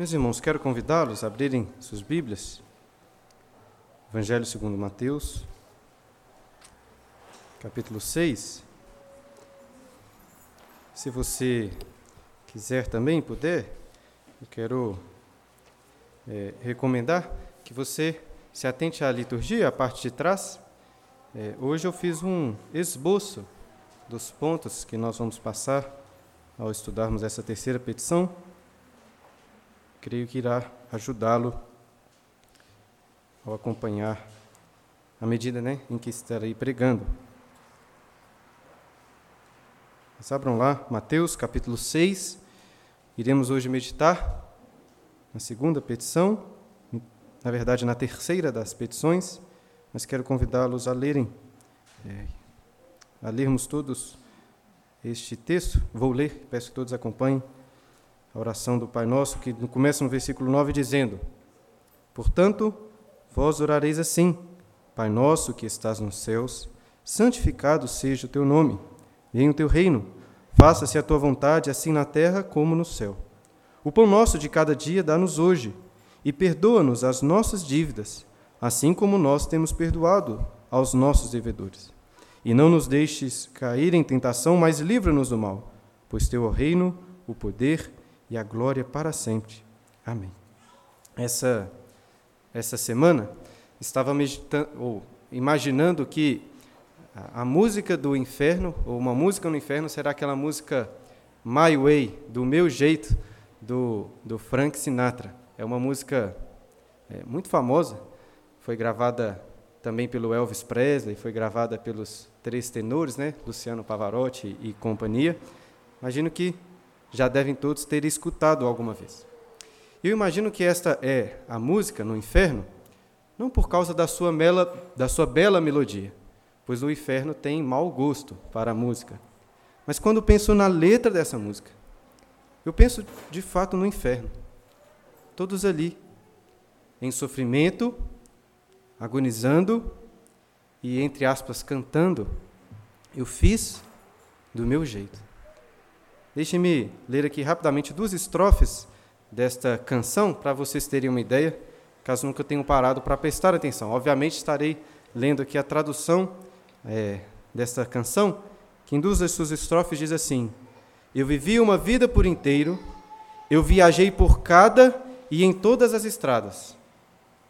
Meus irmãos, quero convidá-los a abrirem suas Bíblias. Evangelho segundo Mateus, capítulo 6. Se você quiser também, puder, eu quero é, recomendar que você se atente à liturgia, a parte de trás. É, hoje eu fiz um esboço dos pontos que nós vamos passar ao estudarmos essa terceira petição. Creio que irá ajudá-lo ao acompanhar à medida né, em que estarei pregando. Mas abram lá, Mateus capítulo 6. Iremos hoje meditar na segunda petição, na verdade, na terceira das petições, mas quero convidá-los a lerem é, a lermos todos este texto. Vou ler, peço que todos acompanhem a oração do Pai Nosso, que começa no versículo 9 dizendo: Portanto, vós orareis assim: Pai nosso que estás nos céus, santificado seja o teu nome. Venha o teu reino. Faça-se a tua vontade, assim na terra como no céu. O pão nosso de cada dia dá-nos hoje, e perdoa-nos as nossas dívidas, assim como nós temos perdoado aos nossos devedores e não nos deixes cair em tentação, mas livra-nos do mal, pois teu é o reino, o poder e a glória para sempre. Amém. Essa essa semana estava meditando ou imaginando que a, a música do inferno ou uma música no inferno será aquela música My Way, do meu jeito, do, do Frank Sinatra. É uma música é, muito famosa, foi gravada também pelo Elvis Presley, foi gravada pelos três tenores, né? Luciano Pavarotti e companhia. Imagino que já devem todos ter escutado alguma vez. Eu imagino que esta é a música no inferno, não por causa da sua, mela, da sua bela melodia, pois o inferno tem mau gosto para a música. Mas quando penso na letra dessa música, eu penso de fato no inferno. Todos ali, em sofrimento, agonizando, e, entre aspas, cantando, eu fiz do meu jeito. Deixe-me ler aqui rapidamente duas estrofes desta canção, para vocês terem uma ideia, caso nunca tenham parado para prestar atenção. Obviamente, estarei lendo aqui a tradução é, desta canção, que em duas das suas estrofes diz assim: Eu vivi uma vida por inteiro, eu viajei por cada e em todas as estradas,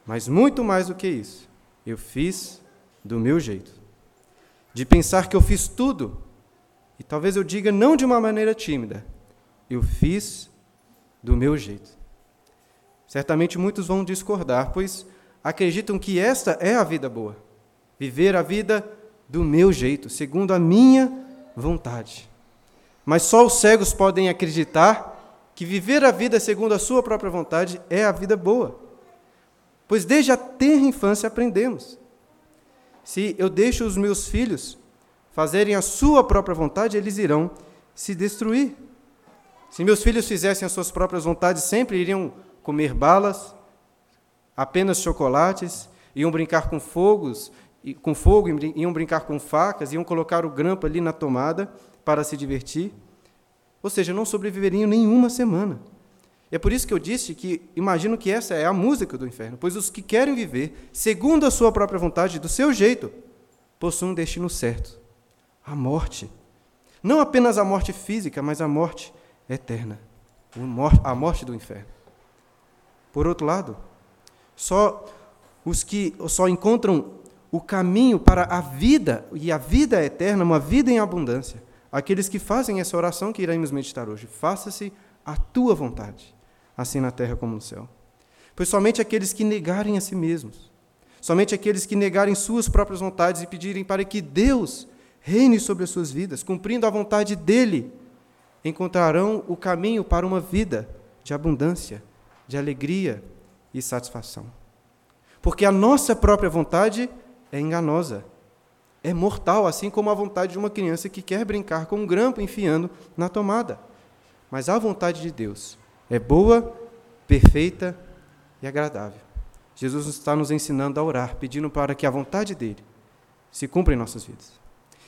mas muito mais do que isso, eu fiz do meu jeito, de pensar que eu fiz tudo, e talvez eu diga não de uma maneira tímida, eu fiz do meu jeito. Certamente muitos vão discordar, pois acreditam que esta é a vida boa, viver a vida do meu jeito, segundo a minha vontade. Mas só os cegos podem acreditar que viver a vida segundo a sua própria vontade é a vida boa. Pois desde a tenra infância aprendemos se eu deixo os meus filhos fazerem a sua própria vontade, eles irão se destruir. Se meus filhos fizessem as suas próprias vontades, sempre iriam comer balas, apenas chocolates, iam brincar com fogos, com fogo, iam brincar com facas, iam colocar o grampo ali na tomada para se divertir. Ou seja, não sobreviveriam nenhuma semana. É por isso que eu disse que imagino que essa é a música do inferno, pois os que querem viver segundo a sua própria vontade, do seu jeito, possuem um destino certo: a morte. Não apenas a morte física, mas a morte eterna a morte do inferno. Por outro lado, só os que só encontram o caminho para a vida e a vida eterna, uma vida em abundância, aqueles que fazem essa oração que iremos meditar hoje. Faça-se a tua vontade assim na terra como no céu. Pois somente aqueles que negarem a si mesmos, somente aqueles que negarem suas próprias vontades e pedirem para que Deus reine sobre as suas vidas, cumprindo a vontade dele, encontrarão o caminho para uma vida de abundância, de alegria e satisfação. Porque a nossa própria vontade é enganosa, é mortal, assim como a vontade de uma criança que quer brincar com um grampo enfiando na tomada. Mas a vontade de Deus é boa, perfeita e agradável. Jesus está nos ensinando a orar, pedindo para que a vontade dele se cumpra em nossas vidas.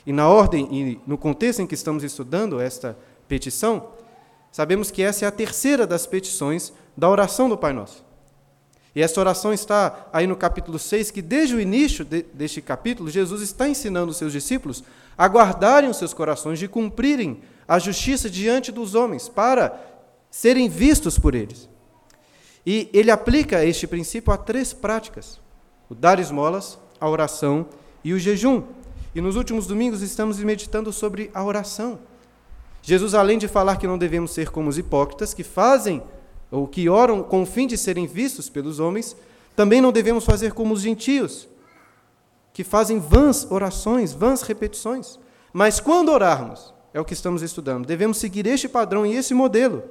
E na ordem e no contexto em que estamos estudando esta petição, sabemos que essa é a terceira das petições da oração do Pai Nosso. E essa oração está aí no capítulo 6, que desde o início de, deste capítulo, Jesus está ensinando os seus discípulos a guardarem os seus corações, de cumprirem a justiça diante dos homens, para serem vistos por eles. E ele aplica este princípio a três práticas: o dar esmolas, a oração e o jejum. E nos últimos domingos estamos meditando sobre a oração. Jesus, além de falar que não devemos ser como os hipócritas, que fazem ou que oram com o fim de serem vistos pelos homens, também não devemos fazer como os gentios, que fazem vãs orações, vãs repetições. Mas quando orarmos, é o que estamos estudando, devemos seguir este padrão e esse modelo,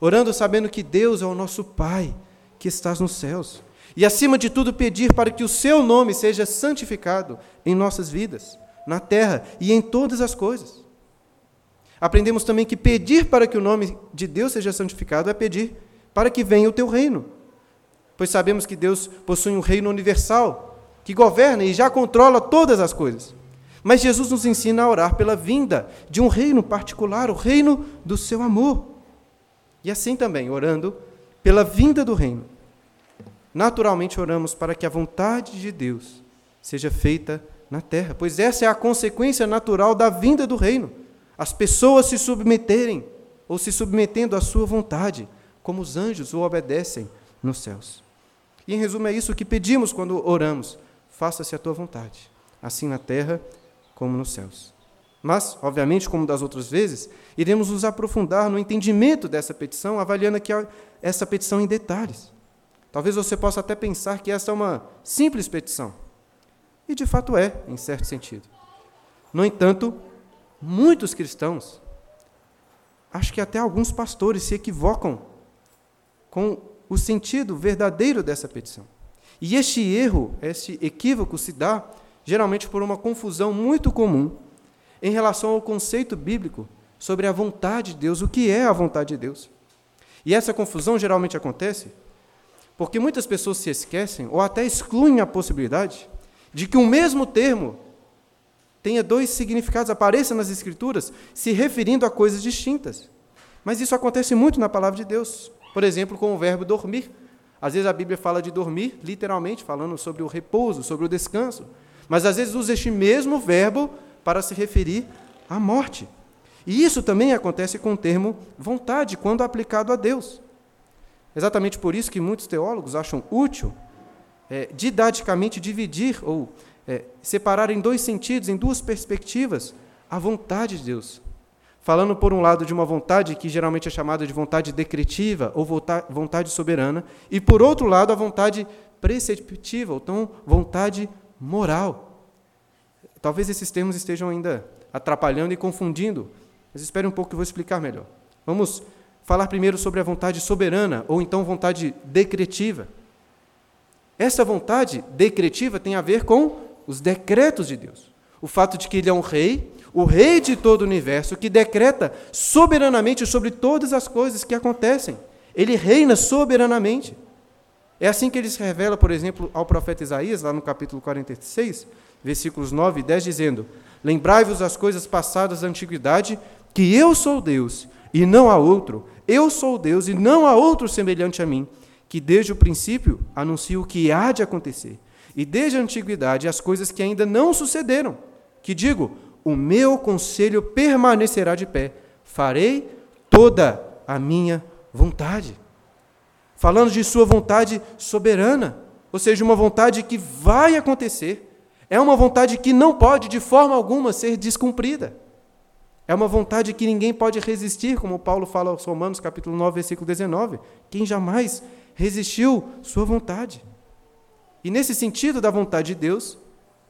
orando sabendo que Deus é o nosso Pai, que estás nos céus. E acima de tudo, pedir para que o seu nome seja santificado em nossas vidas, na terra e em todas as coisas. Aprendemos também que pedir para que o nome de Deus seja santificado é pedir para que venha o teu reino. Pois sabemos que Deus possui um reino universal, que governa e já controla todas as coisas. Mas Jesus nos ensina a orar pela vinda de um reino particular, o reino do seu amor. E assim também, orando pela vinda do reino. Naturalmente oramos para que a vontade de Deus seja feita na terra, pois essa é a consequência natural da vinda do reino as pessoas se submeterem ou se submetendo à sua vontade, como os anjos o obedecem nos céus. E em resumo é isso que pedimos quando oramos: faça-se a tua vontade, assim na terra como nos céus. Mas, obviamente, como das outras vezes, iremos nos aprofundar no entendimento dessa petição, avaliando aqui essa petição em detalhes. Talvez você possa até pensar que essa é uma simples petição. E de fato é, em certo sentido. No entanto, Muitos cristãos, acho que até alguns pastores se equivocam com o sentido verdadeiro dessa petição. E este erro, este equívoco se dá geralmente por uma confusão muito comum em relação ao conceito bíblico sobre a vontade de Deus, o que é a vontade de Deus. E essa confusão geralmente acontece porque muitas pessoas se esquecem ou até excluem a possibilidade de que o mesmo termo tenha dois significados, apareça nas Escrituras, se referindo a coisas distintas. Mas isso acontece muito na palavra de Deus. Por exemplo, com o verbo dormir. Às vezes a Bíblia fala de dormir, literalmente, falando sobre o repouso, sobre o descanso. Mas às vezes usa este mesmo verbo para se referir à morte. E isso também acontece com o termo vontade, quando aplicado a Deus. Exatamente por isso que muitos teólogos acham útil é, didaticamente dividir ou é, separar em dois sentidos, em duas perspectivas, a vontade de Deus. Falando, por um lado, de uma vontade que geralmente é chamada de vontade decretiva ou vontade soberana, e, por outro lado, a vontade preceptiva, ou então vontade moral. Talvez esses termos estejam ainda atrapalhando e confundindo, mas espere um pouco que eu vou explicar melhor. Vamos falar primeiro sobre a vontade soberana, ou então vontade decretiva. Essa vontade decretiva tem a ver com os decretos de Deus. O fato de que ele é um rei, o rei de todo o universo, que decreta soberanamente sobre todas as coisas que acontecem. Ele reina soberanamente. É assim que ele se revela, por exemplo, ao profeta Isaías, lá no capítulo 46, versículos 9 e 10, dizendo: Lembrai-vos das coisas passadas da antiguidade, que eu sou Deus e não há outro. Eu sou Deus e não há outro semelhante a mim, que desde o princípio anuncio o que há de acontecer e desde a antiguidade as coisas que ainda não sucederam, que digo, o meu conselho permanecerá de pé, farei toda a minha vontade. Falando de sua vontade soberana, ou seja, uma vontade que vai acontecer, é uma vontade que não pode de forma alguma ser descumprida. É uma vontade que ninguém pode resistir, como Paulo fala aos Romanos, capítulo 9, versículo 19. Quem jamais resistiu sua vontade? E nesse sentido da vontade de Deus,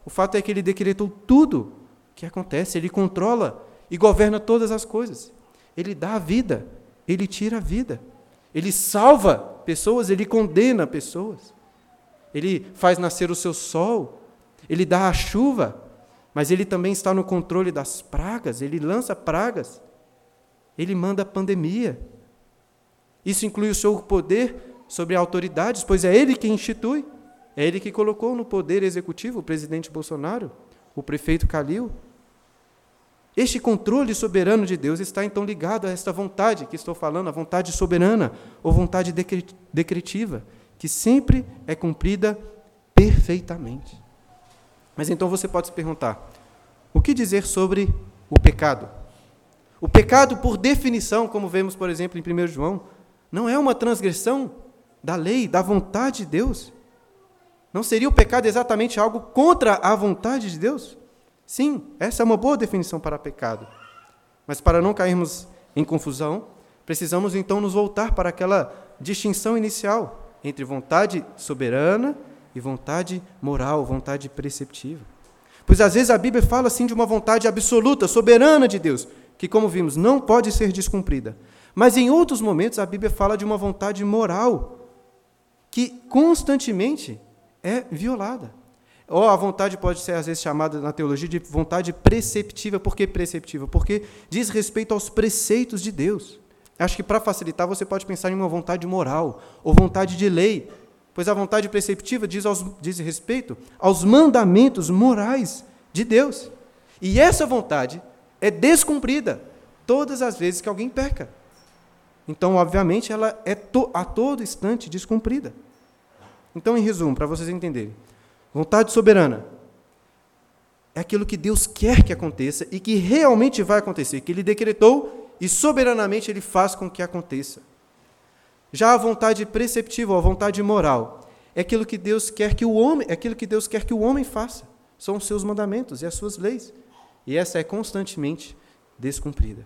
o fato é que ele decretou tudo que acontece, ele controla e governa todas as coisas. Ele dá a vida, ele tira a vida. Ele salva pessoas, ele condena pessoas. Ele faz nascer o seu sol, ele dá a chuva, mas ele também está no controle das pragas, ele lança pragas. Ele manda pandemia. Isso inclui o seu poder sobre autoridades, pois é ele quem institui. É ele que colocou no poder executivo o presidente Bolsonaro, o prefeito Calil. Este controle soberano de Deus está então ligado a esta vontade que estou falando, a vontade soberana ou vontade decretiva, que sempre é cumprida perfeitamente. Mas então você pode se perguntar: o que dizer sobre o pecado? O pecado, por definição, como vemos, por exemplo, em 1 João, não é uma transgressão da lei, da vontade de Deus. Não seria o pecado exatamente algo contra a vontade de Deus? Sim, essa é uma boa definição para pecado. Mas para não cairmos em confusão, precisamos então nos voltar para aquela distinção inicial entre vontade soberana e vontade moral, vontade preceptiva. Pois às vezes a Bíblia fala assim de uma vontade absoluta, soberana de Deus, que, como vimos, não pode ser descumprida. Mas em outros momentos a Bíblia fala de uma vontade moral que constantemente é violada. Ou a vontade pode ser, às vezes, chamada na teologia de vontade preceptiva. Por que preceptiva? Porque diz respeito aos preceitos de Deus. Acho que, para facilitar, você pode pensar em uma vontade moral ou vontade de lei, pois a vontade preceptiva diz, aos, diz respeito aos mandamentos morais de Deus. E essa vontade é descumprida todas as vezes que alguém peca. Então, obviamente, ela é to, a todo instante descumprida. Então, em resumo, para vocês entenderem, vontade soberana é aquilo que Deus quer que aconteça e que realmente vai acontecer, que Ele decretou e soberanamente Ele faz com que aconteça. Já a vontade preceptiva, a vontade moral, é aquilo que Deus quer que o homem, é aquilo que Deus quer que o homem faça. São os seus mandamentos e as suas leis. E essa é constantemente descumprida.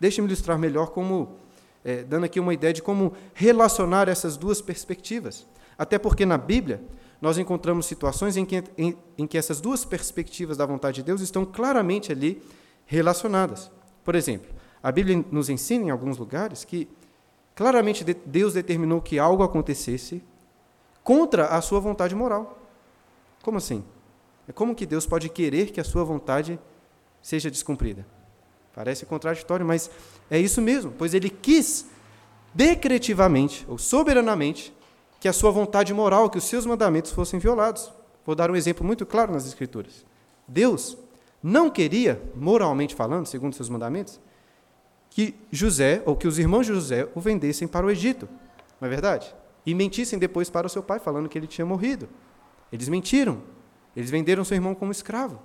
Deixe-me ilustrar melhor como, é, dando aqui uma ideia de como relacionar essas duas perspectivas. Até porque na Bíblia nós encontramos situações em que, em, em que essas duas perspectivas da vontade de Deus estão claramente ali relacionadas. Por exemplo, a Bíblia nos ensina em alguns lugares que claramente Deus determinou que algo acontecesse contra a sua vontade moral. Como assim? É como que Deus pode querer que a sua vontade seja descumprida? Parece contraditório, mas é isso mesmo, pois ele quis decretivamente ou soberanamente que a sua vontade moral, que os seus mandamentos fossem violados. Vou dar um exemplo muito claro nas Escrituras. Deus não queria, moralmente falando, segundo seus mandamentos, que José, ou que os irmãos de José, o vendessem para o Egito. Não é verdade? E mentissem depois para o seu pai, falando que ele tinha morrido. Eles mentiram. Eles venderam seu irmão como escravo.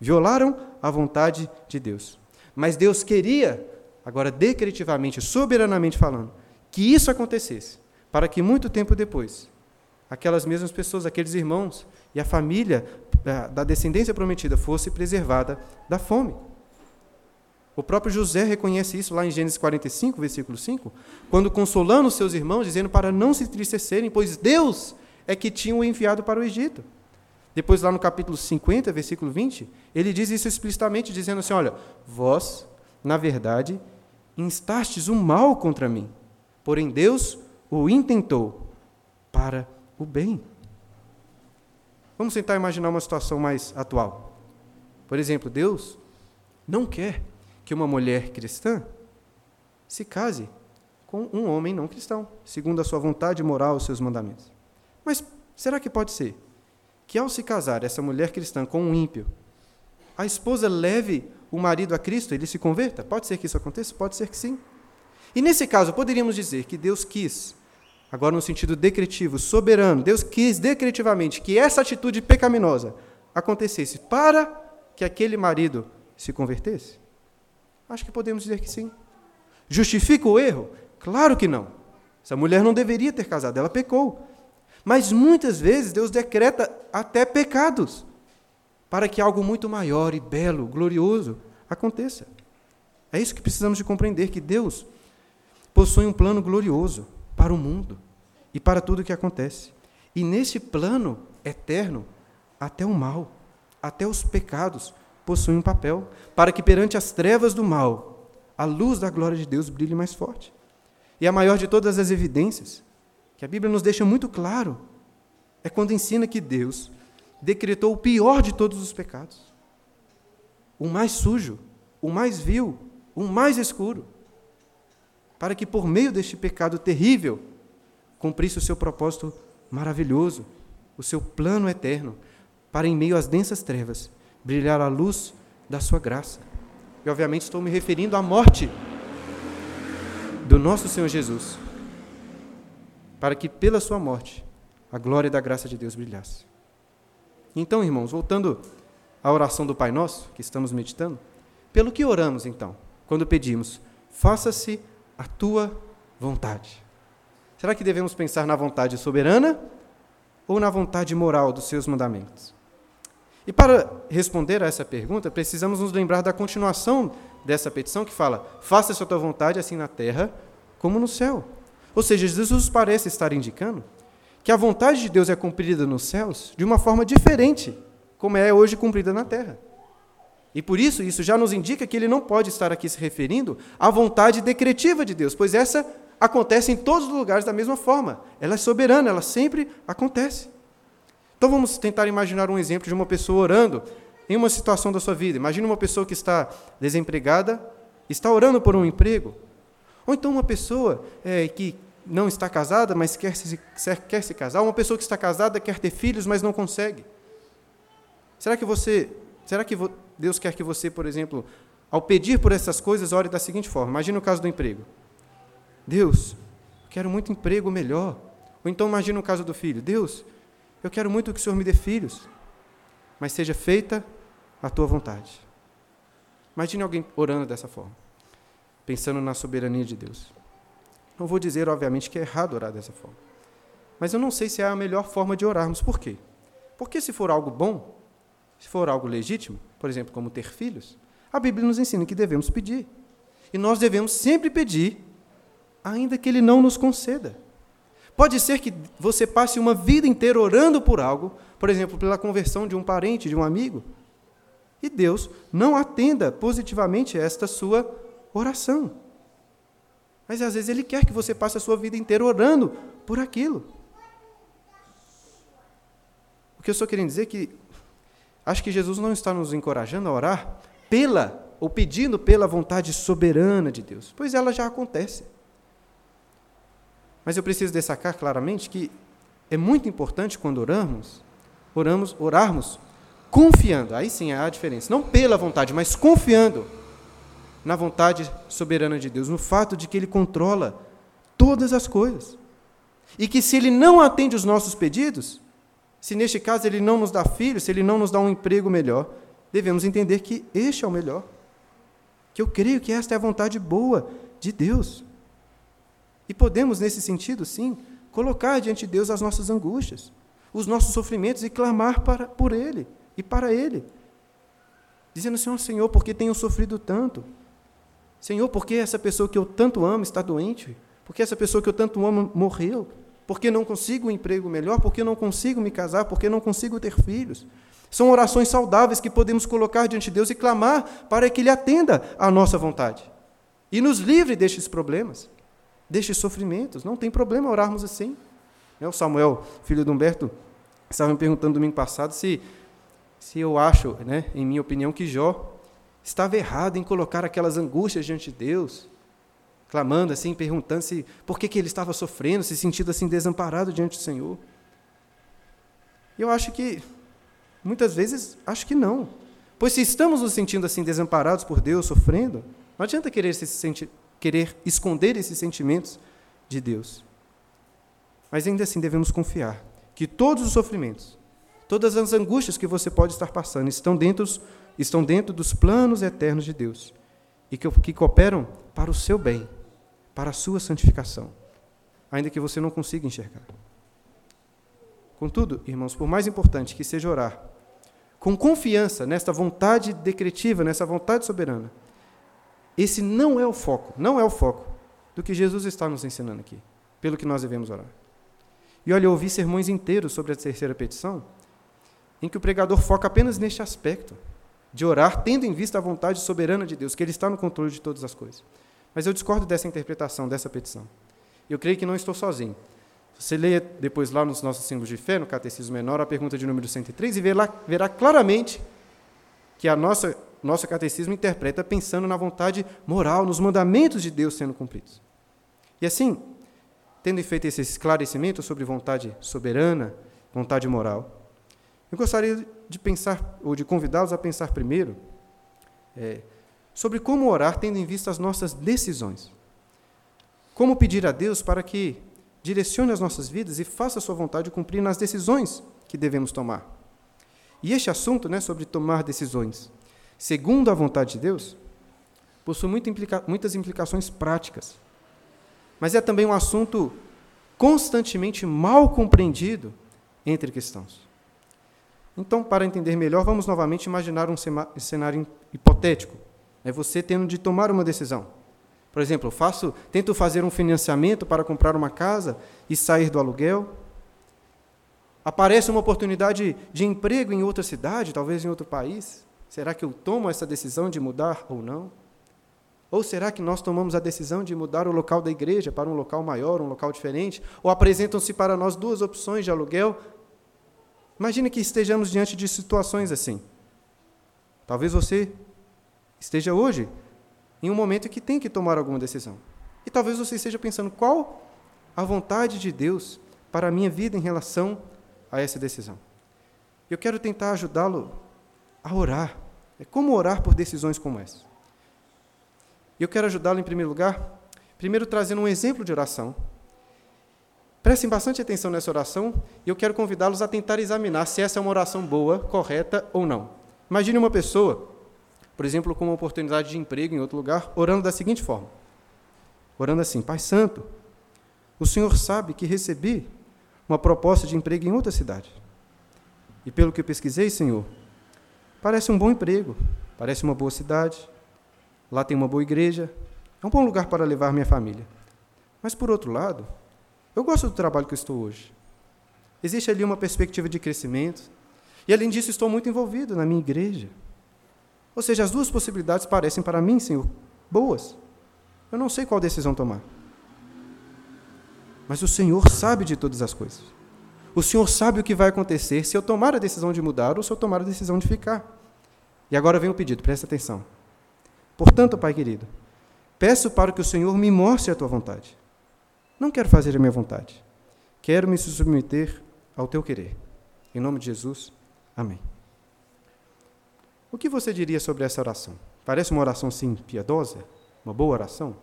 Violaram a vontade de Deus. Mas Deus queria, agora decretivamente, soberanamente falando, que isso acontecesse, para que muito tempo depois, aquelas mesmas pessoas, aqueles irmãos e a família eh, da descendência prometida fosse preservada da fome. O próprio José reconhece isso lá em Gênesis 45, versículo 5, quando consolando seus irmãos, dizendo para não se entristecerem, pois Deus é que tinha o enviado para o Egito. Depois, lá no capítulo 50, versículo 20, ele diz isso explicitamente, dizendo assim: Olha, vós, na verdade, instastes o mal contra mim, porém Deus o intentou para o bem. Vamos tentar imaginar uma situação mais atual. Por exemplo, Deus não quer que uma mulher cristã se case com um homem não cristão, segundo a sua vontade moral e seus mandamentos. Mas será que pode ser que, ao se casar essa mulher cristã com um ímpio, a esposa leve o marido a Cristo ele se converta? Pode ser que isso aconteça? Pode ser que sim. E nesse caso, poderíamos dizer que Deus quis, agora no sentido decretivo, soberano, Deus quis decretivamente que essa atitude pecaminosa acontecesse para que aquele marido se convertesse? Acho que podemos dizer que sim. Justifica o erro? Claro que não. Essa mulher não deveria ter casado, ela pecou. Mas muitas vezes Deus decreta até pecados para que algo muito maior e belo, glorioso aconteça. É isso que precisamos de compreender que Deus possui um plano glorioso para o mundo e para tudo o que acontece. E nesse plano eterno, até o mal, até os pecados possuem um papel, para que perante as trevas do mal, a luz da glória de Deus brilhe mais forte. E a maior de todas as evidências, que a Bíblia nos deixa muito claro, é quando ensina que Deus decretou o pior de todos os pecados, o mais sujo, o mais vil, o mais escuro, para que por meio deste pecado terrível cumprisse o seu propósito maravilhoso, o seu plano eterno, para em meio às densas trevas brilhar a luz da sua graça, E obviamente estou me referindo à morte do nosso Senhor Jesus, para que pela sua morte a glória da graça de Deus brilhasse. Então, irmãos, voltando à oração do Pai Nosso, que estamos meditando, pelo que oramos então, quando pedimos, faça-se a tua vontade. Será que devemos pensar na vontade soberana ou na vontade moral dos seus mandamentos? E para responder a essa pergunta, precisamos nos lembrar da continuação dessa petição que fala: Faça-se a tua vontade, assim na terra como no céu. Ou seja, Jesus parece estar indicando que a vontade de Deus é cumprida nos céus de uma forma diferente, como é hoje cumprida na terra. E por isso, isso já nos indica que ele não pode estar aqui se referindo à vontade decretiva de Deus, pois essa acontece em todos os lugares da mesma forma. Ela é soberana, ela sempre acontece. Então vamos tentar imaginar um exemplo de uma pessoa orando em uma situação da sua vida. Imagine uma pessoa que está desempregada, está orando por um emprego. Ou então uma pessoa é, que não está casada, mas quer se, quer se casar. Uma pessoa que está casada quer ter filhos, mas não consegue. Será que você, será que Deus quer que você, por exemplo, ao pedir por essas coisas, ore da seguinte forma? Imagine o caso do emprego. Deus, quero muito emprego melhor. Ou então imagine o caso do filho. Deus, eu quero muito que o Senhor me dê filhos, mas seja feita a tua vontade. Imagine alguém orando dessa forma, pensando na soberania de Deus. Não vou dizer, obviamente, que é errado orar dessa forma. Mas eu não sei se é a melhor forma de orarmos. Por quê? Porque se for algo bom, se for algo legítimo, por exemplo, como ter filhos, a Bíblia nos ensina que devemos pedir. E nós devemos sempre pedir, ainda que Ele não nos conceda. Pode ser que você passe uma vida inteira orando por algo, por exemplo, pela conversão de um parente, de um amigo, e Deus não atenda positivamente esta sua oração. Mas às vezes Ele quer que você passe a sua vida inteira orando por aquilo. O que eu estou querendo dizer é que acho que Jesus não está nos encorajando a orar pela ou pedindo pela vontade soberana de Deus, pois ela já acontece. Mas eu preciso destacar claramente que é muito importante quando oramos, oramos, orarmos confiando. Aí sim há a diferença, não pela vontade, mas confiando na vontade soberana de Deus, no fato de que Ele controla todas as coisas. E que se Ele não atende os nossos pedidos, se neste caso Ele não nos dá filhos, se Ele não nos dá um emprego melhor, devemos entender que este é o melhor. Que eu creio que esta é a vontade boa de Deus. E podemos, nesse sentido, sim, colocar diante de Deus as nossas angústias, os nossos sofrimentos e clamar para, por Ele e para Ele. Dizendo, Senhor, Senhor, por que tenho sofrido tanto? Senhor, por que essa pessoa que eu tanto amo está doente? Por que essa pessoa que eu tanto amo morreu? Por que não consigo um emprego melhor? Por que não consigo me casar? Por que não consigo ter filhos? São orações saudáveis que podemos colocar diante de Deus e clamar para que Ele atenda à nossa vontade e nos livre destes problemas, destes sofrimentos. Não tem problema orarmos assim. É, o Samuel, filho de Humberto, estava me perguntando domingo passado se, se eu acho, né, em minha opinião, que Jó estava errado em colocar aquelas angústias diante de Deus, clamando assim, perguntando se por que, que ele estava sofrendo, se sentindo assim desamparado diante do Senhor. Eu acho que muitas vezes acho que não. Pois se estamos nos sentindo assim desamparados por Deus, sofrendo, não adianta querer, se sentir, querer esconder esses sentimentos de Deus. Mas ainda assim devemos confiar que todos os sofrimentos, todas as angústias que você pode estar passando estão dentro estão dentro dos planos eternos de Deus e que, que cooperam para o seu bem, para a sua santificação, ainda que você não consiga enxergar. Contudo, irmãos, por mais importante que seja orar, com confiança nesta vontade decretiva, nessa vontade soberana, esse não é o foco, não é o foco do que Jesus está nos ensinando aqui, pelo que nós devemos orar. E olha, eu ouvi sermões inteiros sobre a terceira petição, em que o pregador foca apenas neste aspecto de orar tendo em vista a vontade soberana de Deus, que Ele está no controle de todas as coisas. Mas eu discordo dessa interpretação, dessa petição. Eu creio que não estou sozinho. Você lê depois lá nos nossos símbolos de fé, no Catecismo Menor, a pergunta de número 103, e verá, verá claramente que a nossa nosso catecismo interpreta pensando na vontade moral, nos mandamentos de Deus sendo cumpridos. E assim, tendo feito esse esclarecimento sobre vontade soberana, vontade moral, eu gostaria de pensar, ou de convidá-los a pensar primeiro é, sobre como orar tendo em vista as nossas decisões. Como pedir a Deus para que direcione as nossas vidas e faça a sua vontade cumprir nas decisões que devemos tomar. E este assunto, né, sobre tomar decisões, segundo a vontade de Deus, possui muitas implicações práticas. Mas é também um assunto constantemente mal compreendido entre cristãos. Então, para entender melhor, vamos novamente imaginar um cenário hipotético. É você tendo de tomar uma decisão. Por exemplo, faço, tento fazer um financiamento para comprar uma casa e sair do aluguel. Aparece uma oportunidade de emprego em outra cidade, talvez em outro país. Será que eu tomo essa decisão de mudar ou não? Ou será que nós tomamos a decisão de mudar o local da igreja para um local maior, um local diferente? Ou apresentam-se para nós duas opções de aluguel? Imagine que estejamos diante de situações assim. Talvez você esteja hoje em um momento que tem que tomar alguma decisão. E talvez você esteja pensando qual a vontade de Deus para a minha vida em relação a essa decisão. Eu quero tentar ajudá-lo a orar. É como orar por decisões como essa. Eu quero ajudá-lo em primeiro lugar, primeiro trazendo um exemplo de oração. Prestem bastante atenção nessa oração e eu quero convidá-los a tentar examinar se essa é uma oração boa, correta ou não. Imagine uma pessoa por exemplo, com uma oportunidade de emprego em outro lugar, orando da seguinte forma: orando assim, Pai Santo, o Senhor sabe que recebi uma proposta de emprego em outra cidade. E pelo que eu pesquisei, Senhor, parece um bom emprego, parece uma boa cidade, lá tem uma boa igreja, é um bom lugar para levar minha família. Mas, por outro lado, eu gosto do trabalho que eu estou hoje. Existe ali uma perspectiva de crescimento, e além disso, estou muito envolvido na minha igreja. Ou seja, as duas possibilidades parecem para mim, Senhor, boas. Eu não sei qual decisão tomar. Mas o Senhor sabe de todas as coisas. O Senhor sabe o que vai acontecer se eu tomar a decisão de mudar ou se eu tomar a decisão de ficar. E agora vem o pedido, presta atenção. Portanto, Pai querido, peço para que o Senhor me mostre a tua vontade. Não quero fazer a minha vontade. Quero me submeter ao teu querer. Em nome de Jesus, amém. O que você diria sobre essa oração? Parece uma oração, sim, piedosa? Uma boa oração?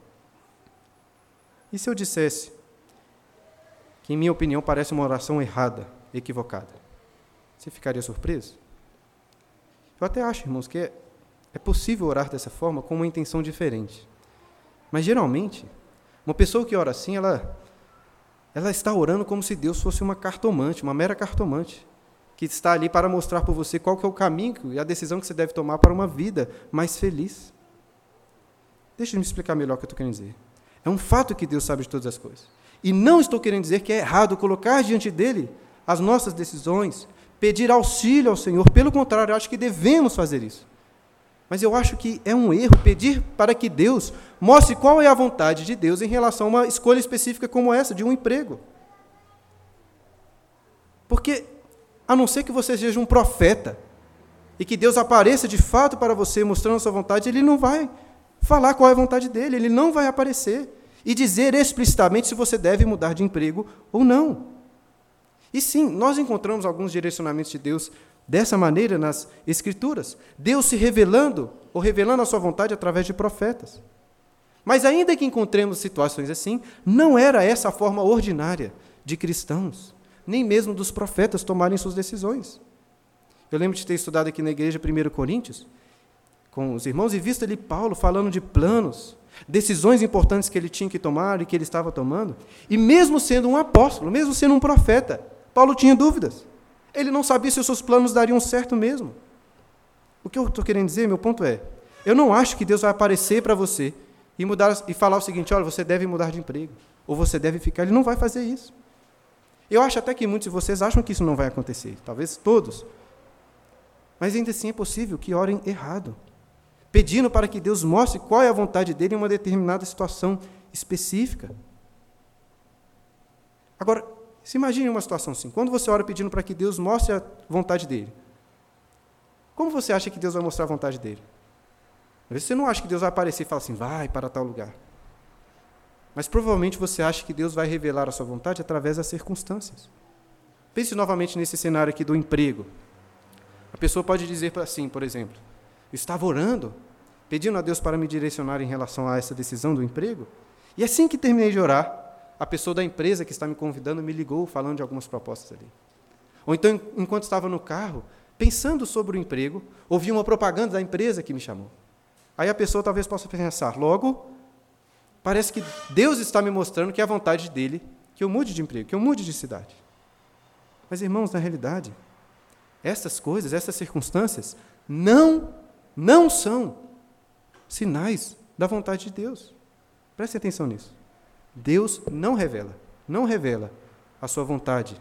E se eu dissesse que, em minha opinião, parece uma oração errada, equivocada? Você ficaria surpreso? Eu até acho, irmãos, que é, é possível orar dessa forma com uma intenção diferente. Mas, geralmente, uma pessoa que ora assim, ela, ela está orando como se Deus fosse uma cartomante, uma mera cartomante que está ali para mostrar para você qual que é o caminho e a decisão que você deve tomar para uma vida mais feliz. Deixa eu me explicar melhor o que eu estou querendo dizer. É um fato que Deus sabe de todas as coisas. E não estou querendo dizer que é errado colocar diante dele as nossas decisões, pedir auxílio ao Senhor. Pelo contrário, eu acho que devemos fazer isso. Mas eu acho que é um erro pedir para que Deus mostre qual é a vontade de Deus em relação a uma escolha específica como essa, de um emprego. Porque a não ser que você seja um profeta e que Deus apareça de fato para você mostrando a sua vontade, ele não vai falar qual é a vontade dele, ele não vai aparecer e dizer explicitamente se você deve mudar de emprego ou não. E sim, nós encontramos alguns direcionamentos de Deus dessa maneira nas Escrituras. Deus se revelando ou revelando a sua vontade através de profetas. Mas ainda que encontremos situações assim, não era essa a forma ordinária de cristãos nem mesmo dos profetas tomarem suas decisões. Eu lembro de ter estudado aqui na igreja 1 Coríntios, com os irmãos, e visto ali Paulo falando de planos, decisões importantes que ele tinha que tomar e que ele estava tomando. E mesmo sendo um apóstolo, mesmo sendo um profeta, Paulo tinha dúvidas. Ele não sabia se os seus planos dariam certo mesmo. O que eu estou querendo dizer, meu ponto é, eu não acho que Deus vai aparecer para você e mudar e falar o seguinte: olha, você deve mudar de emprego, ou você deve ficar. Ele não vai fazer isso. Eu acho até que muitos de vocês acham que isso não vai acontecer, talvez todos. Mas ainda assim é possível que orem errado, pedindo para que Deus mostre qual é a vontade dele em uma determinada situação específica. Agora, se imagine uma situação assim: quando você ora pedindo para que Deus mostre a vontade dele, como você acha que Deus vai mostrar a vontade dele? Às vezes você não acha que Deus vai aparecer e falar assim, vai para tal lugar. Mas provavelmente você acha que Deus vai revelar a sua vontade através das circunstâncias. Pense novamente nesse cenário aqui do emprego. A pessoa pode dizer assim, por exemplo, eu estava orando pedindo a Deus para me direcionar em relação a essa decisão do emprego. E assim que terminei de orar, a pessoa da empresa que está me convidando me ligou falando de algumas propostas ali. Ou então, enquanto estava no carro, pensando sobre o emprego, ouvi uma propaganda da empresa que me chamou. Aí a pessoa talvez possa pensar, logo, parece que Deus está me mostrando que é a vontade dele que eu mude de emprego, que eu mude de cidade. Mas, irmãos, na realidade, essas coisas, essas circunstâncias, não, não são sinais da vontade de Deus. Preste atenção nisso. Deus não revela, não revela a sua vontade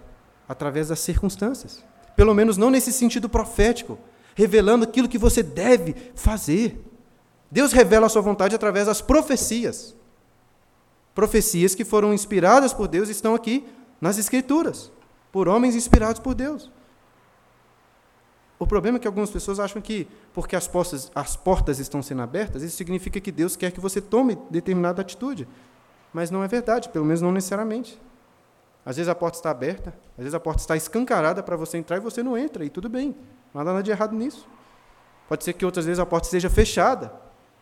através das circunstâncias. Pelo menos não nesse sentido profético, revelando aquilo que você deve fazer. Deus revela a sua vontade através das profecias. Profecias que foram inspiradas por Deus estão aqui nas Escrituras, por homens inspirados por Deus. O problema é que algumas pessoas acham que, porque as portas, as portas estão sendo abertas, isso significa que Deus quer que você tome determinada atitude. Mas não é verdade, pelo menos não necessariamente. Às vezes a porta está aberta, às vezes a porta está escancarada para você entrar e você não entra, e tudo bem, não há nada de errado nisso. Pode ser que outras vezes a porta esteja fechada,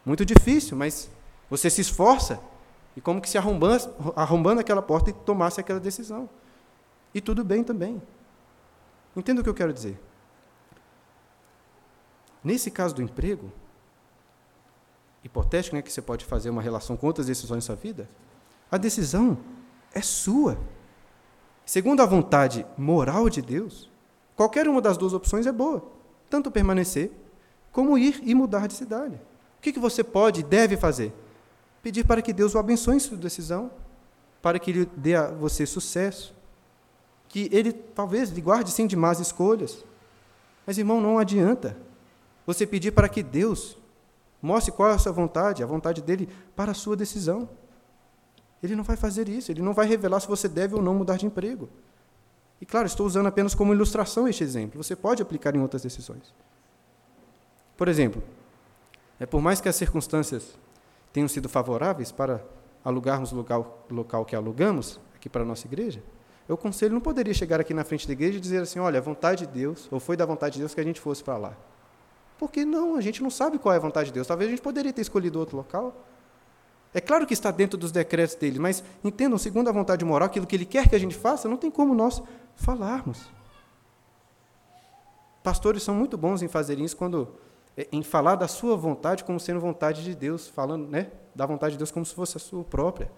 muito difícil, mas você se esforça e como que se arrombando, arrombando aquela porta e tomasse aquela decisão. E tudo bem também. Entenda o que eu quero dizer. Nesse caso do emprego, hipotético, né, que você pode fazer uma relação com outras decisões na sua vida, a decisão é sua. Segundo a vontade moral de Deus, qualquer uma das duas opções é boa, tanto permanecer como ir e mudar de cidade. O que, que você pode e deve fazer? Pedir para que Deus o abençoe em sua decisão, para que Ele dê a você sucesso, que Ele talvez lhe guarde sim de más escolhas. Mas, irmão, não adianta você pedir para que Deus mostre qual é a sua vontade, a vontade dele para a sua decisão. Ele não vai fazer isso, ele não vai revelar se você deve ou não mudar de emprego. E claro, estou usando apenas como ilustração este exemplo. Você pode aplicar em outras decisões. Por exemplo, é por mais que as circunstâncias tenham sido favoráveis para alugarmos o local, local que alugamos aqui para a nossa igreja, eu, conselho, não poderia chegar aqui na frente da igreja e dizer assim: olha, a vontade de Deus, ou foi da vontade de Deus que a gente fosse para lá. Porque não, a gente não sabe qual é a vontade de Deus. Talvez a gente poderia ter escolhido outro local. É claro que está dentro dos decretos dele, mas entendam, segundo a vontade moral, aquilo que ele quer que a gente faça, não tem como nós falarmos. Pastores são muito bons em fazer isso quando é, em falar da sua vontade como sendo vontade de Deus, falando, né, da vontade de Deus como se fosse a sua própria.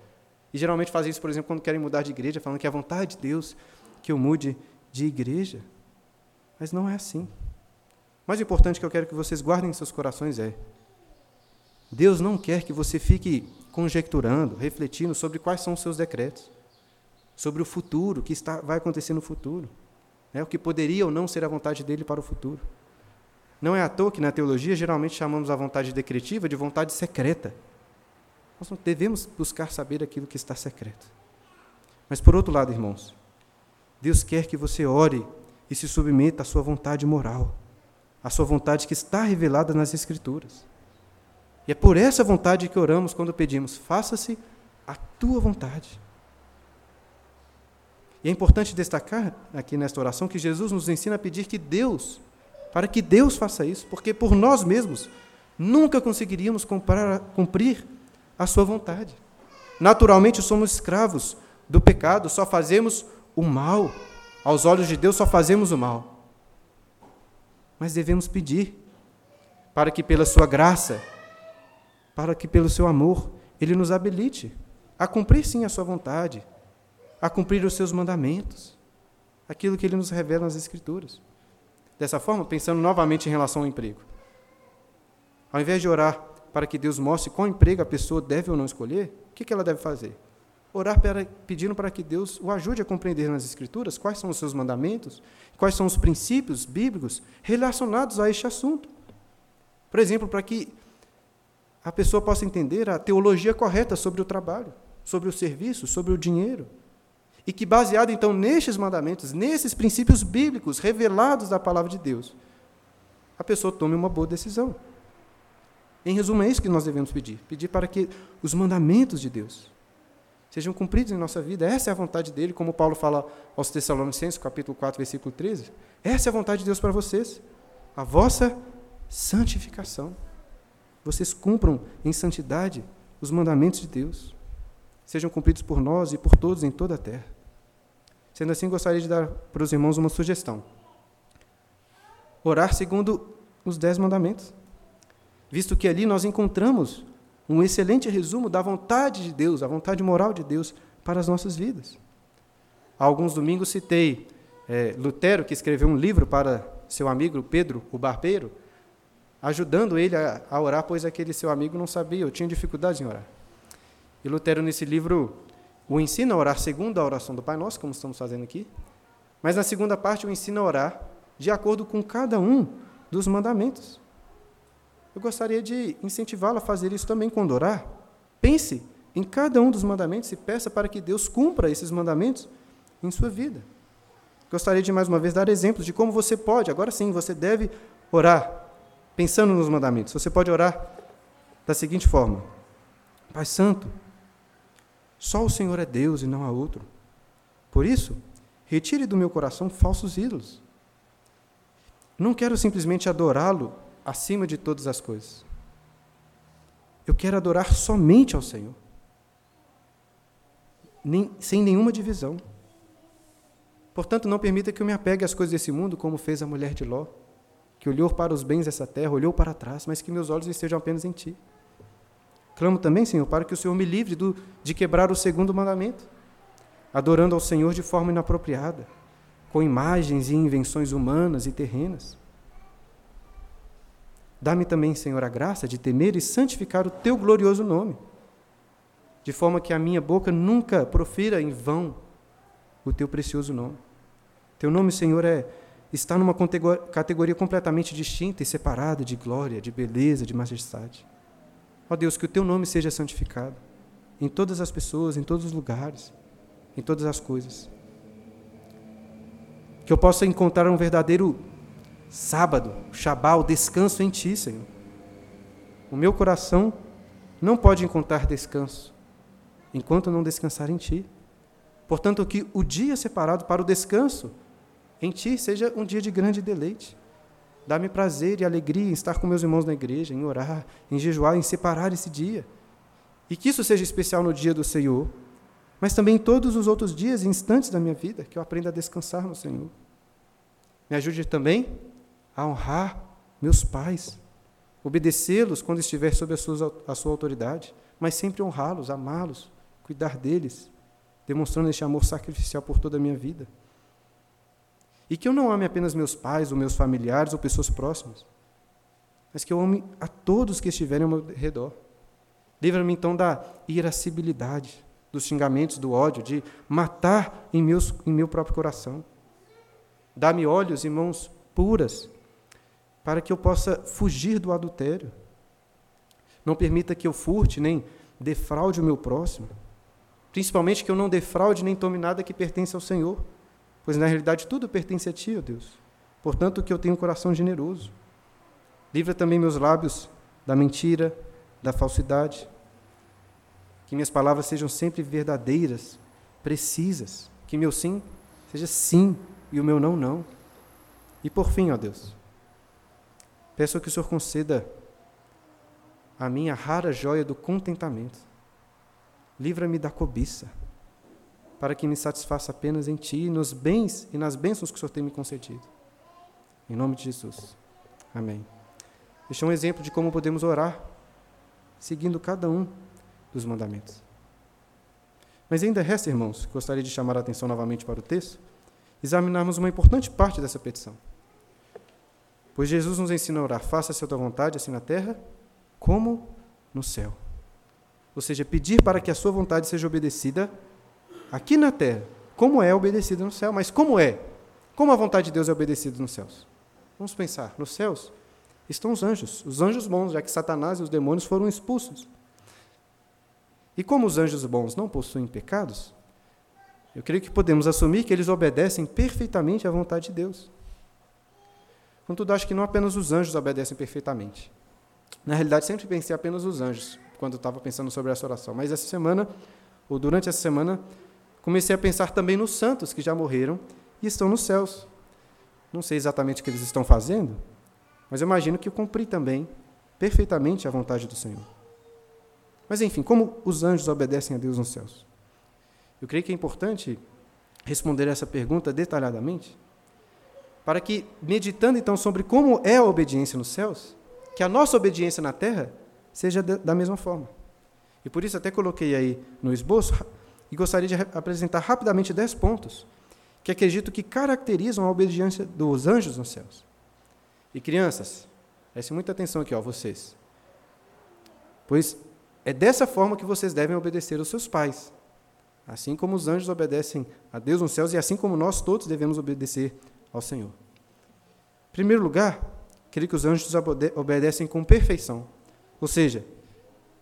E geralmente fazem isso, por exemplo, quando querem mudar de igreja, falando que é a vontade de Deus que eu mude de igreja. Mas não é assim mais importante que eu quero que vocês guardem em seus corações é: Deus não quer que você fique conjecturando, refletindo sobre quais são os seus decretos, sobre o futuro, o que está, vai acontecer no futuro, né, o que poderia ou não ser a vontade dele para o futuro. Não é à toa que na teologia geralmente chamamos a vontade decretiva de vontade secreta. Nós não devemos buscar saber aquilo que está secreto. Mas por outro lado, irmãos, Deus quer que você ore e se submeta à sua vontade moral a sua vontade que está revelada nas Escrituras. E é por essa vontade que oramos quando pedimos: faça-se a tua vontade. E é importante destacar aqui nesta oração que Jesus nos ensina a pedir que Deus, para que Deus faça isso, porque por nós mesmos nunca conseguiríamos comprar, cumprir a sua vontade. Naturalmente somos escravos do pecado, só fazemos o mal. Aos olhos de Deus só fazemos o mal mas devemos pedir para que, pela Sua graça, para que, pelo Seu amor, Ele nos habilite a cumprir, sim, a Sua vontade, a cumprir os Seus mandamentos, aquilo que Ele nos revela nas Escrituras. Dessa forma, pensando novamente em relação ao emprego. Ao invés de orar para que Deus mostre qual emprego a pessoa deve ou não escolher, o que ela deve fazer? Orar para, pedindo para que Deus o ajude a compreender nas Escrituras quais são os seus mandamentos, quais são os princípios bíblicos relacionados a este assunto. Por exemplo, para que a pessoa possa entender a teologia correta sobre o trabalho, sobre o serviço, sobre o dinheiro. E que, baseado então nestes mandamentos, nesses princípios bíblicos revelados da palavra de Deus, a pessoa tome uma boa decisão. Em resumo, é isso que nós devemos pedir: pedir para que os mandamentos de Deus, sejam cumpridos em nossa vida. Essa é a vontade dele, como Paulo fala aos Tessalonicenses, capítulo 4, versículo 13. Essa é a vontade de Deus para vocês, a vossa santificação. vocês cumpram em santidade os mandamentos de Deus, sejam cumpridos por nós e por todos em toda a terra. Sendo assim, gostaria de dar para os irmãos uma sugestão: orar segundo os dez mandamentos, visto que ali nós encontramos um excelente resumo da vontade de Deus, a vontade moral de Deus para as nossas vidas. Há alguns domingos citei é, Lutero, que escreveu um livro para seu amigo Pedro, o barbeiro, ajudando ele a, a orar, pois aquele seu amigo não sabia, ou tinha dificuldade em orar. E Lutero, nesse livro, o ensina a orar segundo a oração do Pai Nosso, como estamos fazendo aqui, mas na segunda parte o ensina a orar de acordo com cada um dos mandamentos. Eu gostaria de incentivá-lo a fazer isso também quando orar. Pense em cada um dos mandamentos e peça para que Deus cumpra esses mandamentos em sua vida. Gostaria de mais uma vez dar exemplos de como você pode, agora sim, você deve orar pensando nos mandamentos. Você pode orar da seguinte forma: Pai Santo, só o Senhor é Deus e não há outro. Por isso, retire do meu coração falsos ídolos. Não quero simplesmente adorá-lo acima de todas as coisas. Eu quero adorar somente ao Senhor, nem, sem nenhuma divisão. Portanto, não permita que eu me apegue às coisas desse mundo, como fez a mulher de Ló, que olhou para os bens dessa terra, olhou para trás, mas que meus olhos estejam apenas em Ti. Clamo também, Senhor, para que o Senhor me livre do, de quebrar o segundo mandamento, adorando ao Senhor de forma inapropriada, com imagens e invenções humanas e terrenas. Dá-me também, Senhor, a graça de temer e santificar o Teu glorioso nome, de forma que a minha boca nunca profira em vão o Teu precioso nome. Teu nome, Senhor, é está numa categoria completamente distinta e separada de glória, de beleza, de majestade. Ó Deus, que o teu nome seja santificado em todas as pessoas, em todos os lugares, em todas as coisas. Que eu possa encontrar um verdadeiro sábado, Shabá, o descanso em ti, Senhor. O meu coração não pode encontrar descanso enquanto não descansar em ti. Portanto, que o dia separado para o descanso em ti seja um dia de grande deleite. Dá-me prazer e alegria em estar com meus irmãos na igreja, em orar, em jejuar, em separar esse dia. E que isso seja especial no dia do Senhor, mas também em todos os outros dias e instantes da minha vida, que eu aprenda a descansar no Senhor. Me ajude também a honrar meus pais, obedecê-los quando estiver sob a sua, a sua autoridade, mas sempre honrá-los, amá-los, cuidar deles, demonstrando este amor sacrificial por toda a minha vida. E que eu não ame apenas meus pais, ou meus familiares, ou pessoas próximas, mas que eu ame a todos que estiverem ao meu redor. Livra-me então da irascibilidade, dos xingamentos, do ódio, de matar em, meus, em meu próprio coração. Dá-me olhos e mãos puras, para que eu possa fugir do adultério. Não permita que eu furte, nem defraude o meu próximo. Principalmente que eu não defraude nem tome nada que pertence ao Senhor pois na realidade tudo pertence a Ti, ó Deus. Portanto, que eu tenha um coração generoso. Livra também meus lábios da mentira, da falsidade. Que minhas palavras sejam sempre verdadeiras, precisas. Que meu sim seja sim e o meu não, não. E por fim, ó Deus, peço que o Senhor conceda a minha rara joia do contentamento. Livra-me da cobiça para que me satisfaça apenas em Ti, nos bens e nas bênçãos que o Senhor tem me concedido. Em nome de Jesus. Amém. Este é um exemplo de como podemos orar, seguindo cada um dos mandamentos. Mas ainda resta, irmãos, gostaria de chamar a atenção novamente para o texto, examinarmos uma importante parte dessa petição. Pois Jesus nos ensina a orar, faça-se a tua vontade, assim na terra, como no céu. Ou seja, pedir para que a sua vontade seja obedecida aqui na terra, como é obedecido no céu. Mas como é? Como a vontade de Deus é obedecida nos céus? Vamos pensar, nos céus estão os anjos, os anjos bons, já que Satanás e os demônios foram expulsos. E como os anjos bons não possuem pecados, eu creio que podemos assumir que eles obedecem perfeitamente à vontade de Deus. Contudo, acho que não apenas os anjos obedecem perfeitamente. Na realidade, sempre pensei apenas os anjos, quando estava pensando sobre essa oração. Mas essa semana, ou durante essa semana, comecei a pensar também nos santos que já morreram e estão nos céus. Não sei exatamente o que eles estão fazendo, mas eu imagino que eu cumpri também perfeitamente à vontade do Senhor. Mas enfim, como os anjos obedecem a Deus nos céus? Eu creio que é importante responder essa pergunta detalhadamente, para que, meditando então sobre como é a obediência nos céus, que a nossa obediência na terra seja da mesma forma. E por isso até coloquei aí no esboço e gostaria de apresentar rapidamente dez pontos que acredito que caracterizam a obediência dos anjos nos céus. E crianças, prestem muita atenção aqui, ó, vocês. Pois é dessa forma que vocês devem obedecer aos seus pais. Assim como os anjos obedecem a Deus nos céus e assim como nós todos devemos obedecer ao Senhor. Em primeiro lugar, creio que os anjos obedecem com perfeição. Ou seja,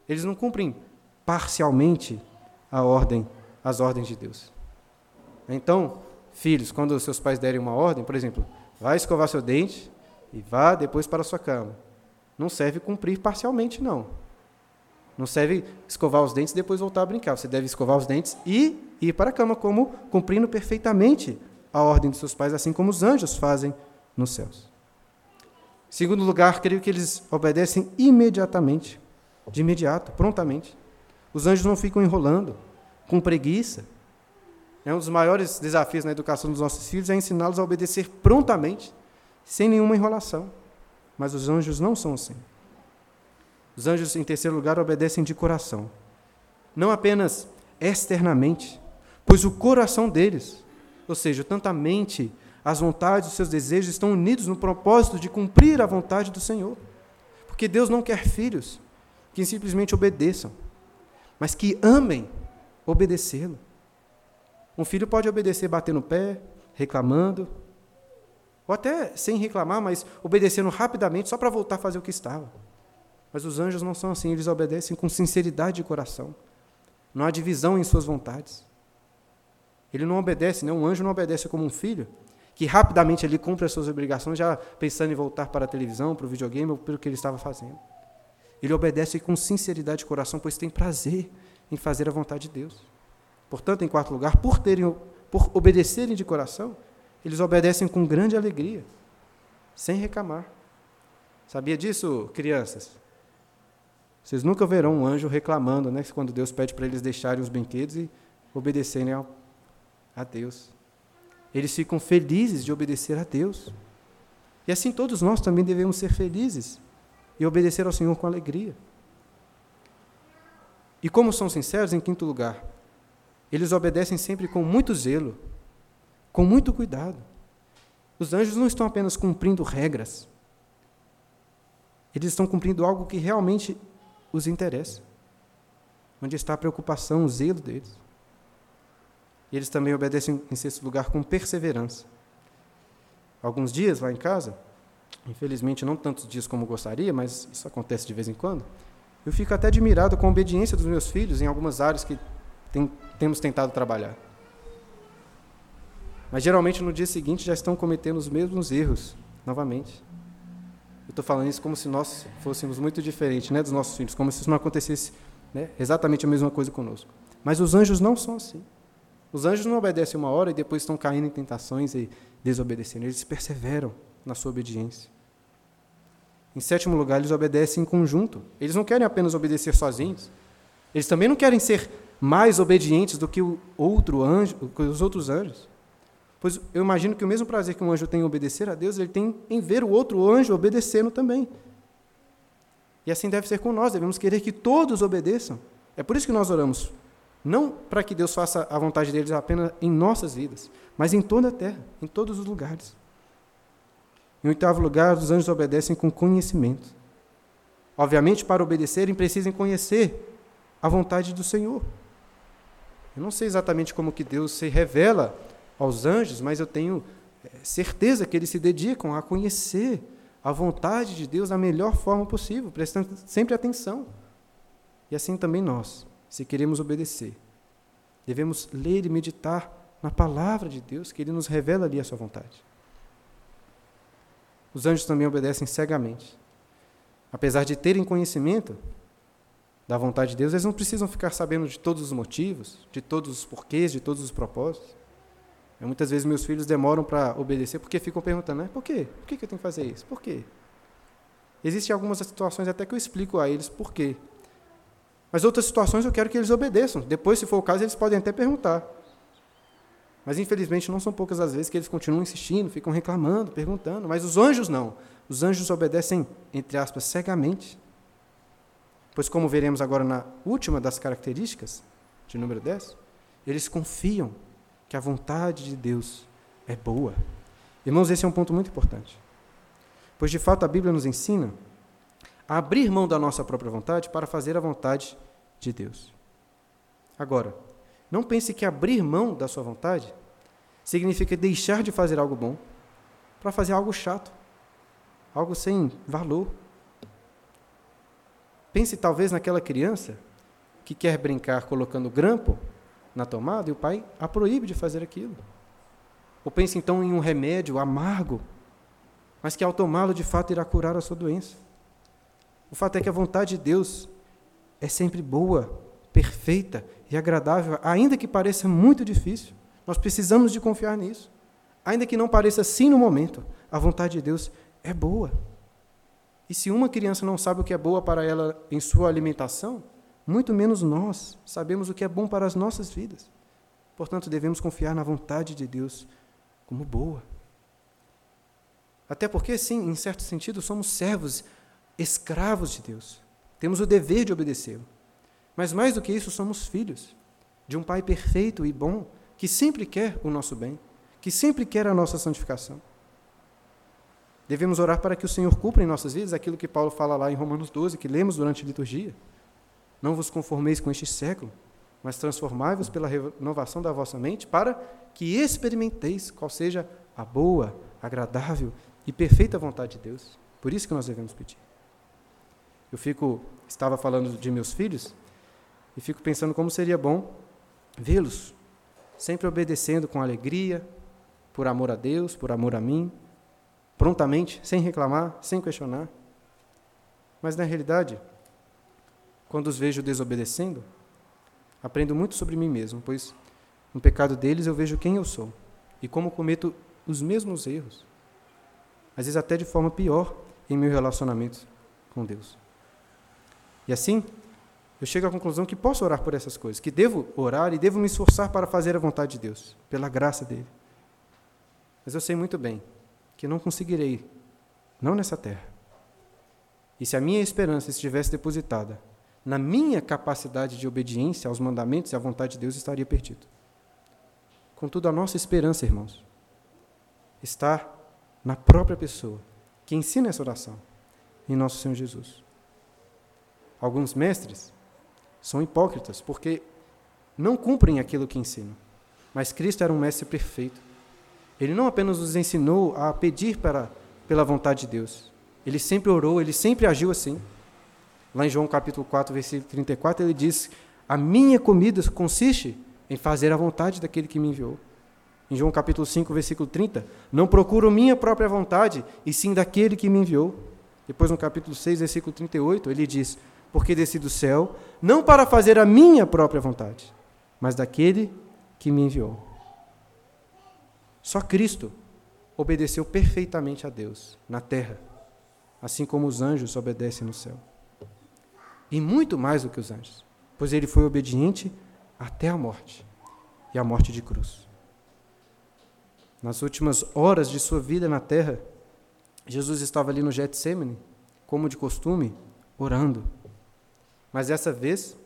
eles não cumprem parcialmente a ordem, as ordens de Deus. Então, filhos, quando seus pais derem uma ordem, por exemplo, vai escovar seu dente e vá depois para a sua cama. Não serve cumprir parcialmente, não. Não serve escovar os dentes e depois voltar a brincar. Você deve escovar os dentes e ir para a cama, como cumprindo perfeitamente a ordem de seus pais, assim como os anjos fazem nos céus. Em segundo lugar, creio que eles obedecem imediatamente, de imediato, prontamente. Os anjos não ficam enrolando, com preguiça, é um dos maiores desafios na educação dos nossos filhos é ensiná-los a obedecer prontamente, sem nenhuma enrolação. Mas os anjos não são assim. Os anjos, em terceiro lugar, obedecem de coração. Não apenas externamente, pois o coração deles, ou seja, tanto a mente, as vontades, os seus desejos, estão unidos no propósito de cumprir a vontade do Senhor. Porque Deus não quer filhos que simplesmente obedeçam, mas que amem obedecê-lo. Um filho pode obedecer batendo o pé, reclamando, ou até sem reclamar, mas obedecendo rapidamente só para voltar a fazer o que estava. Mas os anjos não são assim, eles obedecem com sinceridade de coração. Não há divisão em suas vontades. Ele não obedece, né? um anjo não obedece como um filho, que rapidamente ele cumpre as suas obrigações, já pensando em voltar para a televisão, para o videogame ou pelo que ele estava fazendo. Ele obedece com sinceridade de coração, pois tem prazer em fazer a vontade de Deus. Portanto, em quarto lugar, por, terem, por obedecerem de coração, eles obedecem com grande alegria, sem reclamar. Sabia disso, crianças? Vocês nunca verão um anjo reclamando, né, quando Deus pede para eles deixarem os brinquedos e obedecerem ao, a Deus. Eles ficam felizes de obedecer a Deus. E assim todos nós também devemos ser felizes e obedecer ao Senhor com alegria. E como são sinceros, em quinto lugar, eles obedecem sempre com muito zelo, com muito cuidado. Os anjos não estão apenas cumprindo regras, eles estão cumprindo algo que realmente os interessa. Onde está a preocupação, o zelo deles. E eles também obedecem, em sexto lugar, com perseverança. Alguns dias lá em casa, infelizmente não tantos dias como gostaria, mas isso acontece de vez em quando, eu fico até admirado com a obediência dos meus filhos em algumas áreas que tem, temos tentado trabalhar. Mas geralmente no dia seguinte já estão cometendo os mesmos erros, novamente. Eu estou falando isso como se nós fôssemos muito diferentes né, dos nossos filhos, como se isso não acontecesse né, exatamente a mesma coisa conosco. Mas os anjos não são assim. Os anjos não obedecem uma hora e depois estão caindo em tentações e desobedecendo. Eles perseveram na sua obediência. Em sétimo lugar, eles obedecem em conjunto. Eles não querem apenas obedecer sozinhos. Eles também não querem ser mais obedientes do que o outro anjo, os outros anjos. Pois eu imagino que o mesmo prazer que um anjo tem em obedecer a Deus, ele tem em ver o outro anjo obedecendo também. E assim deve ser com nós, devemos querer que todos obedeçam. É por isso que nós oramos. Não para que Deus faça a vontade deles apenas em nossas vidas, mas em toda a terra, em todos os lugares. Em oitavo lugar, os anjos obedecem com conhecimento. Obviamente, para obedecerem, precisam conhecer a vontade do Senhor. Eu não sei exatamente como que Deus se revela aos anjos, mas eu tenho eh, certeza que eles se dedicam a conhecer a vontade de Deus da melhor forma possível, prestando sempre atenção. E assim também nós, se queremos obedecer, devemos ler e meditar na palavra de Deus, que Ele nos revela ali a sua vontade. Os anjos também obedecem cegamente. Apesar de terem conhecimento, da vontade de Deus, eles não precisam ficar sabendo de todos os motivos, de todos os porquês, de todos os propósitos. Eu, muitas vezes meus filhos demoram para obedecer porque ficam perguntando, né? Por quê? Por que eu tenho que fazer isso? Por quê? Existem algumas situações até que eu explico a eles por quê. Mas outras situações eu quero que eles obedeçam. Depois, se for o caso, eles podem até perguntar. Mas infelizmente não são poucas as vezes que eles continuam insistindo, ficam reclamando, perguntando. Mas os anjos não. Os anjos obedecem, entre aspas, cegamente. Pois, como veremos agora na última das características, de número 10, eles confiam que a vontade de Deus é boa. Irmãos, esse é um ponto muito importante. Pois, de fato, a Bíblia nos ensina abrir mão da nossa própria vontade para fazer a vontade de Deus. Agora, não pense que abrir mão da sua vontade significa deixar de fazer algo bom para fazer algo chato, algo sem valor. Pense talvez naquela criança que quer brincar colocando grampo na tomada e o pai a proíbe de fazer aquilo. Ou pense então em um remédio amargo, mas que ao tomá-lo de fato irá curar a sua doença. O fato é que a vontade de Deus é sempre boa, perfeita e agradável, ainda que pareça muito difícil. Nós precisamos de confiar nisso. Ainda que não pareça assim no momento, a vontade de Deus é boa. E se uma criança não sabe o que é boa para ela em sua alimentação, muito menos nós sabemos o que é bom para as nossas vidas. Portanto, devemos confiar na vontade de Deus como boa. Até porque, sim, em certo sentido, somos servos, escravos de Deus. Temos o dever de obedecê-lo. Mas mais do que isso, somos filhos de um Pai perfeito e bom, que sempre quer o nosso bem, que sempre quer a nossa santificação. Devemos orar para que o Senhor cumpra em nossas vidas aquilo que Paulo fala lá em Romanos 12, que lemos durante a liturgia. Não vos conformeis com este século, mas transformai-vos pela renovação da vossa mente, para que experimenteis qual seja a boa, agradável e perfeita vontade de Deus. Por isso que nós devemos pedir. Eu fico, estava falando de meus filhos, e fico pensando como seria bom vê-los sempre obedecendo com alegria, por amor a Deus, por amor a mim, prontamente, sem reclamar, sem questionar. Mas na realidade, quando os vejo desobedecendo, aprendo muito sobre mim mesmo, pois no pecado deles eu vejo quem eu sou e como cometo os mesmos erros, às vezes até de forma pior em meu relacionamento com Deus. E assim, eu chego à conclusão que posso orar por essas coisas, que devo orar e devo me esforçar para fazer a vontade de Deus, pela graça dele. Mas eu sei muito bem que não conseguirei, não nessa terra. E se a minha esperança estivesse depositada na minha capacidade de obediência aos mandamentos e à vontade de Deus, estaria perdido. Contudo, a nossa esperança, irmãos, está na própria pessoa que ensina essa oração, em nosso Senhor Jesus. Alguns mestres são hipócritas, porque não cumprem aquilo que ensinam. Mas Cristo era um mestre perfeito. Ele não apenas nos ensinou a pedir para, pela vontade de Deus, ele sempre orou, ele sempre agiu assim. Lá em João capítulo 4, versículo 34, ele diz: A minha comida consiste em fazer a vontade daquele que me enviou. Em João capítulo 5, versículo 30, não procuro minha própria vontade, e sim daquele que me enviou. Depois, no capítulo 6, versículo 38, ele diz: Porque desci do céu, não para fazer a minha própria vontade, mas daquele que me enviou. Só Cristo obedeceu perfeitamente a Deus na terra, assim como os anjos obedecem no céu e muito mais do que os anjos, pois ele foi obediente até a morte e a morte de cruz. Nas últimas horas de sua vida na terra, Jesus estava ali no Getsemane, como de costume, orando. Mas dessa vez,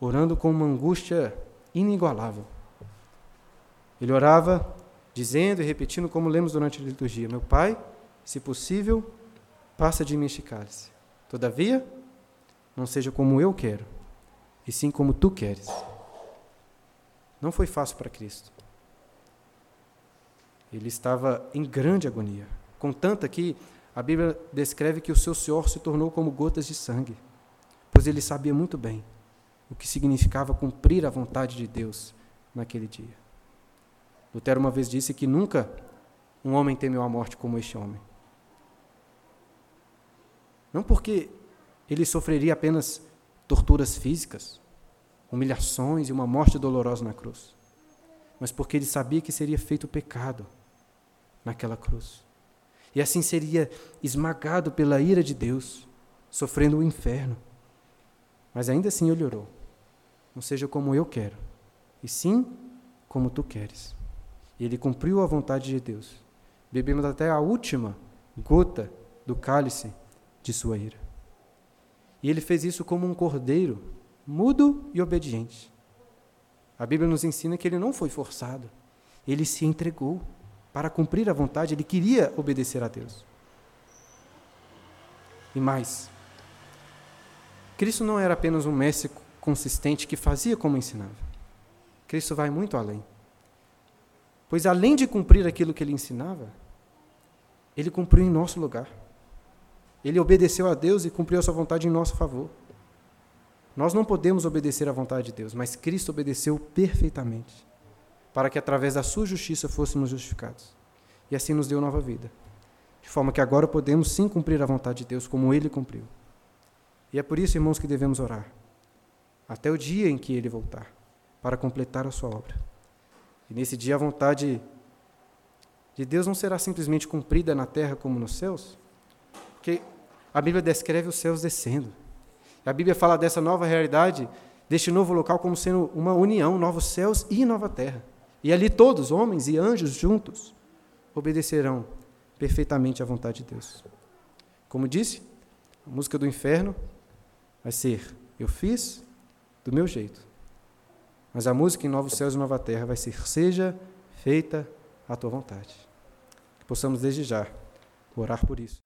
orando com uma angústia inigualável. Ele orava dizendo e repetindo como lemos durante a liturgia: Meu Pai, se possível, passa de mim este cálice. Todavia, não seja como eu quero, e sim como tu queres. Não foi fácil para Cristo. Ele estava em grande agonia, com tanta que a Bíblia descreve que o seu suor se tornou como gotas de sangue, pois ele sabia muito bem o que significava cumprir a vontade de Deus naquele dia. Lutero uma vez disse que nunca um homem temeu a morte como este homem. Não porque ele sofreria apenas torturas físicas, humilhações e uma morte dolorosa na cruz, mas porque ele sabia que seria feito pecado naquela cruz. e assim seria esmagado pela ira de Deus, sofrendo o inferno. Mas ainda assim ele orou: Não seja como eu quero, e sim como tu queres. E ele cumpriu a vontade de Deus. Bebemos até a última gota do cálice de sua ira. E ele fez isso como um cordeiro, mudo e obediente. A Bíblia nos ensina que ele não foi forçado, ele se entregou para cumprir a vontade, ele queria obedecer a Deus. E mais, Cristo não era apenas um mestre consistente que fazia como ensinava. Cristo vai muito além. Pois além de cumprir aquilo que ele ensinava, ele cumpriu em nosso lugar. Ele obedeceu a Deus e cumpriu a sua vontade em nosso favor. Nós não podemos obedecer à vontade de Deus, mas Cristo obedeceu perfeitamente, para que através da sua justiça fôssemos justificados. E assim nos deu nova vida. De forma que agora podemos sim cumprir a vontade de Deus como ele cumpriu. E é por isso, irmãos, que devemos orar, até o dia em que ele voltar, para completar a sua obra. E nesse dia a vontade de Deus não será simplesmente cumprida na terra como nos céus, porque a Bíblia descreve os céus descendo. A Bíblia fala dessa nova realidade, deste novo local, como sendo uma união, novos céus e nova terra. E ali todos, homens e anjos juntos, obedecerão perfeitamente à vontade de Deus. Como disse, a música do inferno vai ser: Eu fiz do meu jeito. Mas a música em Novos Céus e Nova Terra vai ser: Seja feita a tua vontade. Que possamos desde já orar por isso.